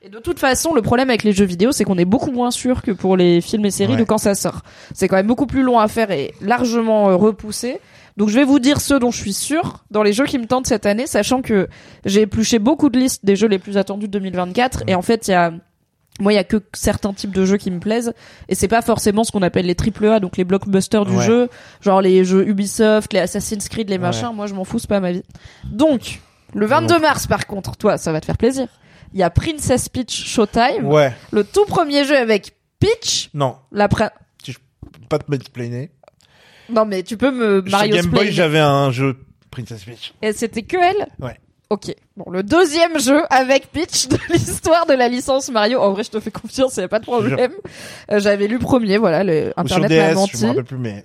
Et de toute façon, le problème avec les jeux vidéo, c'est qu'on est beaucoup moins sûr que pour les films et séries Ouais. de quand ça sort. C'est quand même beaucoup plus long à faire et largement euh, repoussé. Donc je vais vous dire ceux dont je suis sûr dans les jeux qui me tentent cette année, sachant que j'ai épluché beaucoup de listes des jeux les plus attendus de 2024 et en fait il y a moi il y a que certains types de jeux qui me plaisent et c'est pas forcément ce qu'on appelle les triple A donc les blockbusters du Ouais. jeu, genre les jeux Ubisoft, les Assassin's Creed, les Ouais. machins, moi je m'en fous, c'est pas ma vie. Donc le 22 mars par contre, toi ça va te faire plaisir. Il y a Princess Peach Showtime, Ouais. le tout premier jeu avec Peach, Non. la pre- Pas de mansplaining. Non mais tu peux me Sur Mario Game Boy, j'avais un jeu Princess Peach. Et c'était que elle Ouais. Ok. Bon, le deuxième jeu avec Peach de l'histoire de la licence Mario. En vrai, je te fais confiance, il y a pas de problème. Euh, J'avais lu le premier, voilà, le sur Internet m'a menti. je me rappelle plus, mais.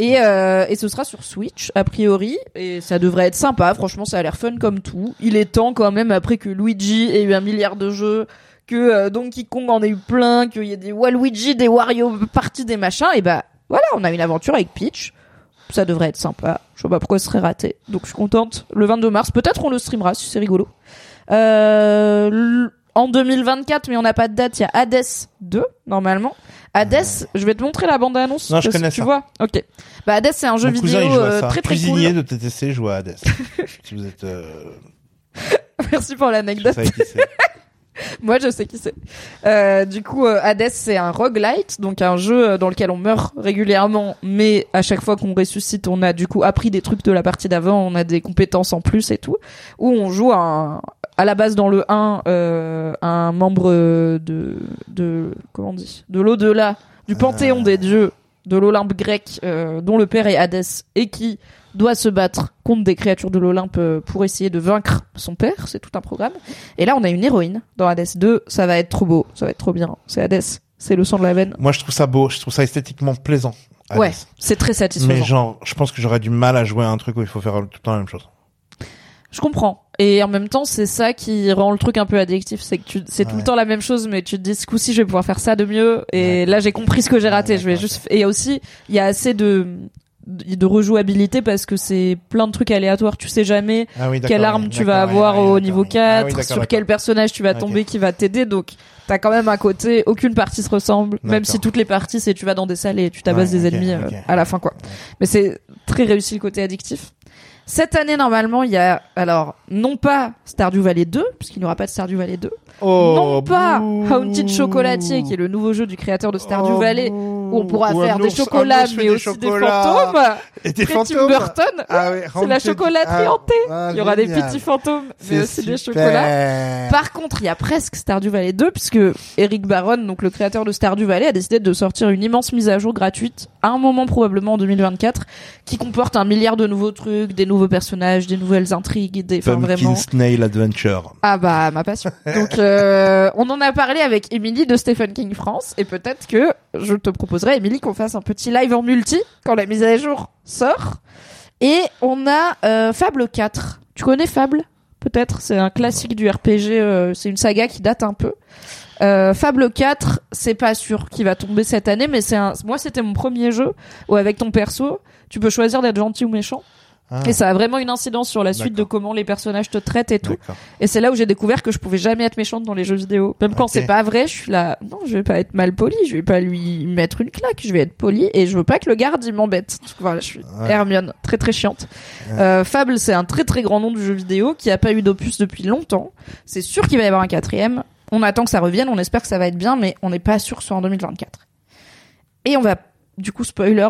Et, euh, et ce sera sur Switch, a priori. Et ça devrait être sympa. Franchement, ça a l'air fun comme tout. Il est temps quand même, après que Luigi ait eu un milliard de jeux, que euh, Donkey Kong en ait eu plein, qu'il y ait des Waluigi, des Wario Party, des machins. Et bah voilà, on a une aventure avec Peach. Ça devrait être sympa. Je sais pas pourquoi ce serait raté. Donc je suis contente. Le 22 mars, peut-être on le streamera si c'est rigolo. Euh, en 2024, mais on n'a pas de date, il y a Hades 2, normalement. Hades, je vais te montrer la bande-annonce. Non, je connais tu ça. vois. Ok. Bah Hades, c'est un jeu Mon vidéo cousin, il joue à euh, ça. très très Cuisinier cool. de TTC joue à Hades. si vous êtes. Euh... Merci pour l'anecdote. savez qui c'est. Moi, je sais qui c'est. Euh, du coup, euh, Hades, c'est un roguelite, donc un jeu euh, dans lequel on meurt régulièrement, mais à chaque fois qu'on ressuscite, on a du coup appris des trucs de la partie d'avant, on a des compétences en plus et tout, où on joue un, à la base dans le 1, euh, un membre de, de, comment on dit, de l'au-delà, du panthéon Ah. des dieux, de l'Olympe grec, euh, dont le père est Hadès, et qui doit se battre contre des créatures de l'Olympe euh, pour essayer de vaincre son père, c'est tout un programme. Et là, on a une héroïne dans Hades 2. Ça va être trop beau, ça va être trop bien. C'est Hades, c'est le sang de la veine. Moi, je trouve ça beau. Je trouve ça esthétiquement plaisant. Ouais, c'est très Mais satisfaisant. genre, je pense que j'aurais du mal à jouer à un truc où il faut faire tout le temps la même chose. Je comprends. Et en même temps, c'est ça qui rend le truc un peu addictif, c'est que tu, c'est tout le temps la même chose, mais tu te dis ce coup-ci, je vais pouvoir faire ça de mieux. Et Ouais. là, j'ai compris ce que j'ai raté. Ouais, je vais juste. Et aussi, il y a assez de de rejouabilité parce que c'est plein de trucs aléatoires. Tu sais jamais Ah oui, quelle arme tu vas avoir au niveau oui. 4, Ah oui, sur quel personnage tu vas tomber qui va t'aider. Donc, t'as quand même un côté, aucune partie se ressemble, même si toutes les parties, c'est tu vas dans des salles et tu tabasses des ennemis euh, à la fin, quoi. Mais c'est très réussi le côté addictif. Cette année, normalement, il y a, alors, non pas Stardew Valley 2, puisqu'il n'y aura pas de Stardew Valley 2. Oh, non pas bouh. Haunted Chocolatier, qui est le nouveau jeu du créateur de Stardew Oh, Valley, on pourra Ou faire des chocolats, mais des aussi chocolats. des fantômes. Et des fantômes. Tim Burton. Ah oui, C'est la chocolaterie ah, hantée. ah, Il y aura des petits fantômes, mais C'est aussi des chocolats. Par contre, il y a presque Stardew Valley 2 puisque Eric Barron, donc le créateur de Stardew Valley, a décidé de sortir une immense mise à jour gratuite à un moment probablement en 2024 qui comporte un milliard de nouveaux trucs, des nouveaux personnages, des nouvelles intrigues, des enfin vraiment Snail Adventure. ah bah ma passion. Donc euh, on en a parlé avec Émilie de Stephen King France et peut-être que je te proposerai Émilie qu'on fasse un petit live en multi quand la mise à jour sort. Et on a euh, Fable 4. Tu connais Fable? Peut-être. C'est un classique du RPG. euh, c'est une saga qui date un peu. Euh, Fable 4, c'est pas sûr qu'il va tomber cette année, mais c'est un. Moi, c'était mon premier jeu où avec ton perso, tu peux choisir d'être gentil ou méchant, Ah, et ça a vraiment une incidence sur la suite de comment les personnages te traitent et tout. Et c'est là où j'ai découvert que je pouvais jamais être méchante dans les jeux vidéo. Même quand c'est pas vrai, je suis là, non, je vais pas être mal poli, je vais pas lui mettre une claque, je vais être poli et je veux pas que le garde il m'embête. Voilà, je suis Ouais. Hermione, très très chiante. Euh, Fable, c'est un très très grand nom du jeu vidéo qui a pas eu d'opus depuis longtemps. C'est sûr qu'il va y avoir un quatrième. On attend que ça revienne, on espère que ça va être bien, mais on n'est pas sûr que ce soit en 2024. Et on va, du coup, spoiler,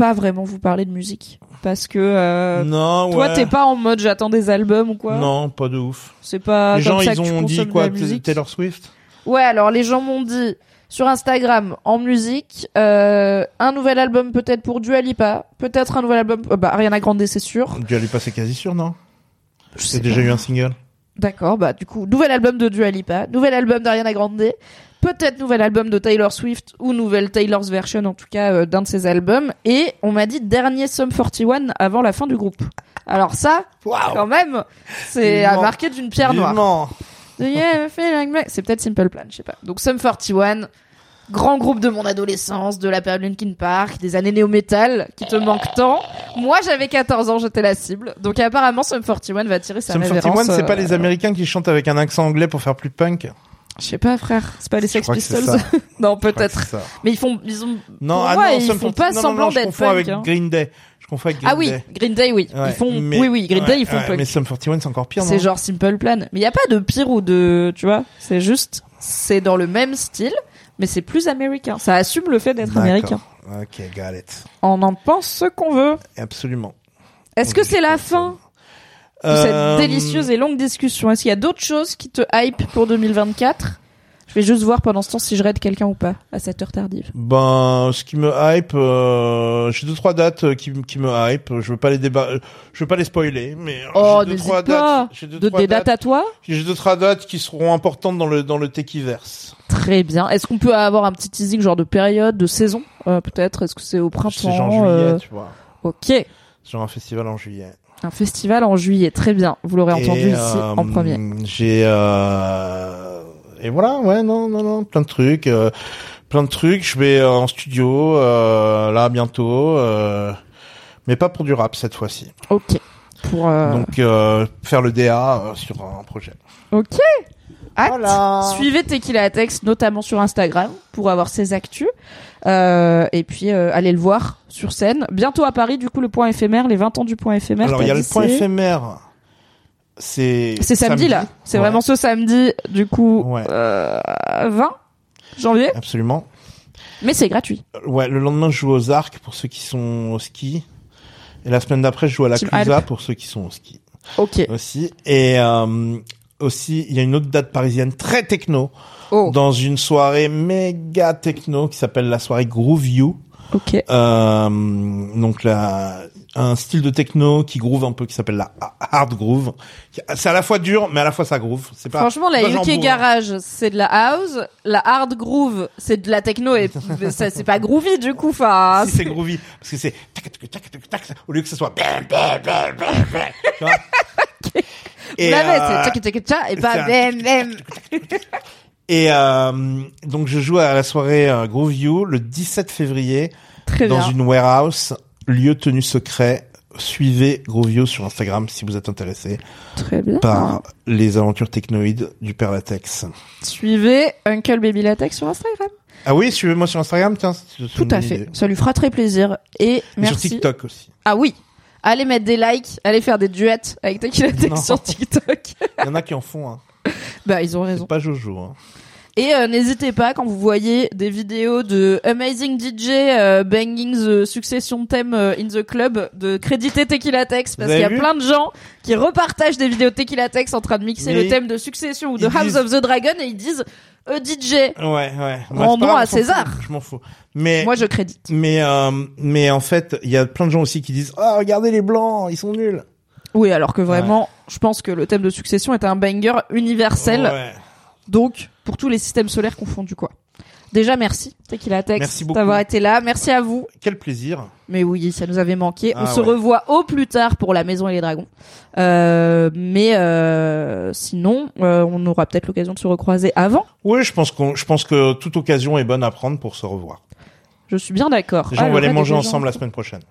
pas vraiment vous parler de musique. Parce que euh, non, toi, ouais. t'es pas en mode j'attends des albums ou quoi? Non, pas de ouf. C'est pas les comme gens, ça ils que tu ont dit quoi. Taylor Swift? Ouais, alors les gens m'ont dit sur Instagram en musique euh, un nouvel album peut-être pour Dua Lipa, peut-être un nouvel album euh, bah Ariana Grande c'est sûr. Tu allais passer quasi sûr, non? J'ai déjà eu un single. D'accord, bah du coup, nouvel album de Dua Lipa, nouvel album d'Ariana Grande, peut-être nouvel album de Taylor Swift ou nouvelle Taylor's version en tout cas euh, d'un de ses albums et on m'a dit dernier Sum 41 avant la fin du groupe. Alors ça, quand même, c'est à marquer d'une pierre noire. C'est peut-être Simple Plan, je sais pas. Donc Sum 41, grand groupe de mon adolescence, de la période Linkin Park, des années néo-metal, qui te manquent tant. Moi, j'avais 14 ans, j'étais la cible. Donc apparemment, Sum 41 va tirer sa Sum révérence. 41, c'est euh, pas les Américains qui chantent avec un accent anglais pour faire plus punk Je sais pas, frère. C'est pas les Sex Pistols. non, peut-être. Mais ils font, ils ont. Non, ah non, ils font 41, pas non, semblant non, je d'être confonds avec hein. Green Day. Je confonds avec Green Ah oui, Day. Green Day, oui. Ouais, ils font. mais- Oui, oui, Green Day, ouais, ils font ouais. Mais Sum 41, c'est encore pire, C'est genre Simple Plan. Mais il y a pas de pire ou de, tu vois, c'est juste, c'est dans le même style, mais c'est plus américain. Ça assume le fait d'être américain. Ok, got it. On en pense ce qu'on veut. Absolument. Est-ce que c'est la fin cette délicieuse et longue discussion Est-ce qu'il y a d'autres choses qui te hype pour 2024 Je vais juste voir pendant ce temps si je raide quelqu'un ou pas à cette heure tardive. Ben, ce qui me hype, euh, j'ai deux trois dates euh, qui, qui me hype. Je veux pas les déba... euh, je veux pas les spoiler, mais euh, Oh, j'ai deux trois pas. dates. J'ai deux De, trois des dates. dates à toi? J'ai deux trois dates qui seront importantes dans le dans le Techiverse. Très bien. Est-ce qu'on peut avoir un petit teasing genre de période, de saison euh, peut-être? Est-ce que c'est au printemps C'est genre juillet, euh, tu vois. Ok. Genre un festival en juillet. Un festival en juillet, très bien. Vous l'aurez entendu Et, ici euh, en premier. J'ai euh, et voilà, ouais, non, non, non, plein de trucs, euh, plein de trucs. Je vais en studio euh, là bientôt, euh, mais pas pour du rap cette fois-ci. Ok. Pour euh, Donc euh, faire le DA euh, sur un projet. ok. Hâte. Voilà. Suivez Tequila Tex notamment sur Instagram pour avoir ses actus. Euh, et puis euh, allez le voir sur scène. Bientôt à Paris, du coup le point éphémère, les 20 ans du point éphémère. Alors il y a le point c'est- éphémère. C'est C'est samedi, là. C'est Ouais, vraiment ce samedi, du coup Ouais. euh, 20 janvier. Absolument. Mais c'est gratuit. Euh, Ouais, le lendemain je joue aux arcs pour ceux qui sont au ski. Et la semaine d'après je joue à la Clusa pour ceux qui sont au ski. Ok. aussi. Et euh, aussi, il y a une autre date parisienne très techno Oh. dans une soirée méga techno qui s'appelle la soirée Groove You. Ok. Euh, donc là, un style de techno qui groove un peu, qui s'appelle la hard groove. C'est à la fois dur, mais à la fois ça groove. C'est pas. Franchement, la UK. Garage, c'est de la house. La hard groove, c'est de la techno et c'est pas groovy du coup. Enfin, Si c'est groovy, parce que c'est tac, tac, tac, tac, tac, au lieu que ce soit tu vois. Et, l'avez, euh, c'est tchac, et pas. Et euh, donc je joue à la soirée euh, Groove You le 17 février Très dans bien. une warehouse, lieu tenu secret. Suivez Groove You sur Instagram si vous êtes intéressé Très bien. par les aventures technoïdes du Père Latex. Suivez Uncle Baby Latex sur Instagram. Ah oui, suivez-moi sur Instagram, tiens. Tout à fait. idée. Ça lui fera très plaisir. Et Et merci. sur TikTok aussi. Ah oui. Allez mettre des likes, allez faire des duets avec Tequila. Tex sur TikTok. Il y en a qui en font. Hein. bah, ils ont C'est raison. pas Jojo. Hein. Et euh, n'hésitez pas quand vous voyez des vidéos de Amazing DJ euh, banging the succession theme euh, in the club de créditer Tequila Tex parce qu'il y a plein de gens qui repartagent des vidéos Tequila Tex en train de mixer Mais le thème de succession ou de House disent- of the Dragon et ils disent euh, DJ. Ouais, ouais. Rendons grave, à César. Je m'en fous. Mais Moi je crédite. mais euh, mais en fait, il y a plein de gens aussi qui disent "Ah, regardez les blancs, ils sont nuls." Oui, alors que vraiment, je pense que le thème de succession est un banger universel. Ouais. Donc, pour tous les systèmes solaires confondus, quoi. Déjà, merci, Tequila Tex, Merci beaucoup. d'avoir été là. Merci à vous. Quel plaisir. Mais oui, ça nous avait manqué. On Ah se ouais. revoit au plus tard pour La Maison et les Dragons. Euh, mais euh, sinon, euh, on aura peut-être l'occasion de se recroiser avant. Oui, je pense qu'on, je pense que toute occasion est bonne à prendre pour se revoir. Je suis bien d'accord. Déjà, Ah, on le va aller manger ensemble la semaine prochaine.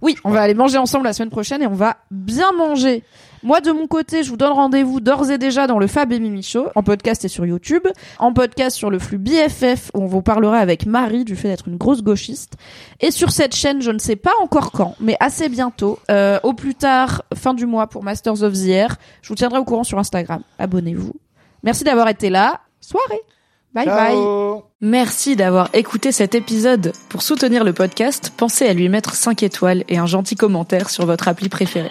Oui, on va aller manger ensemble la semaine prochaine et on va bien manger. Moi, de mon côté, je vous donne rendez-vous d'ores et déjà dans le Fab et Mimi Show, en podcast et sur YouTube, en podcast sur le flux BFF, où on vous parlera avec Marie du fait d'être une grosse gauchiste, et sur cette chaîne, je ne sais pas encore quand, mais assez bientôt, euh, au plus tard, fin du mois pour Masters of the Air. Je vous tiendrai au courant sur Instagram. Abonnez-vous. Merci d'avoir été là. Soirée. Bye bye. Ciao. Merci d'avoir écouté cet épisode. Pour soutenir le podcast, pensez à lui mettre 5 étoiles et un gentil commentaire sur votre appli préférée.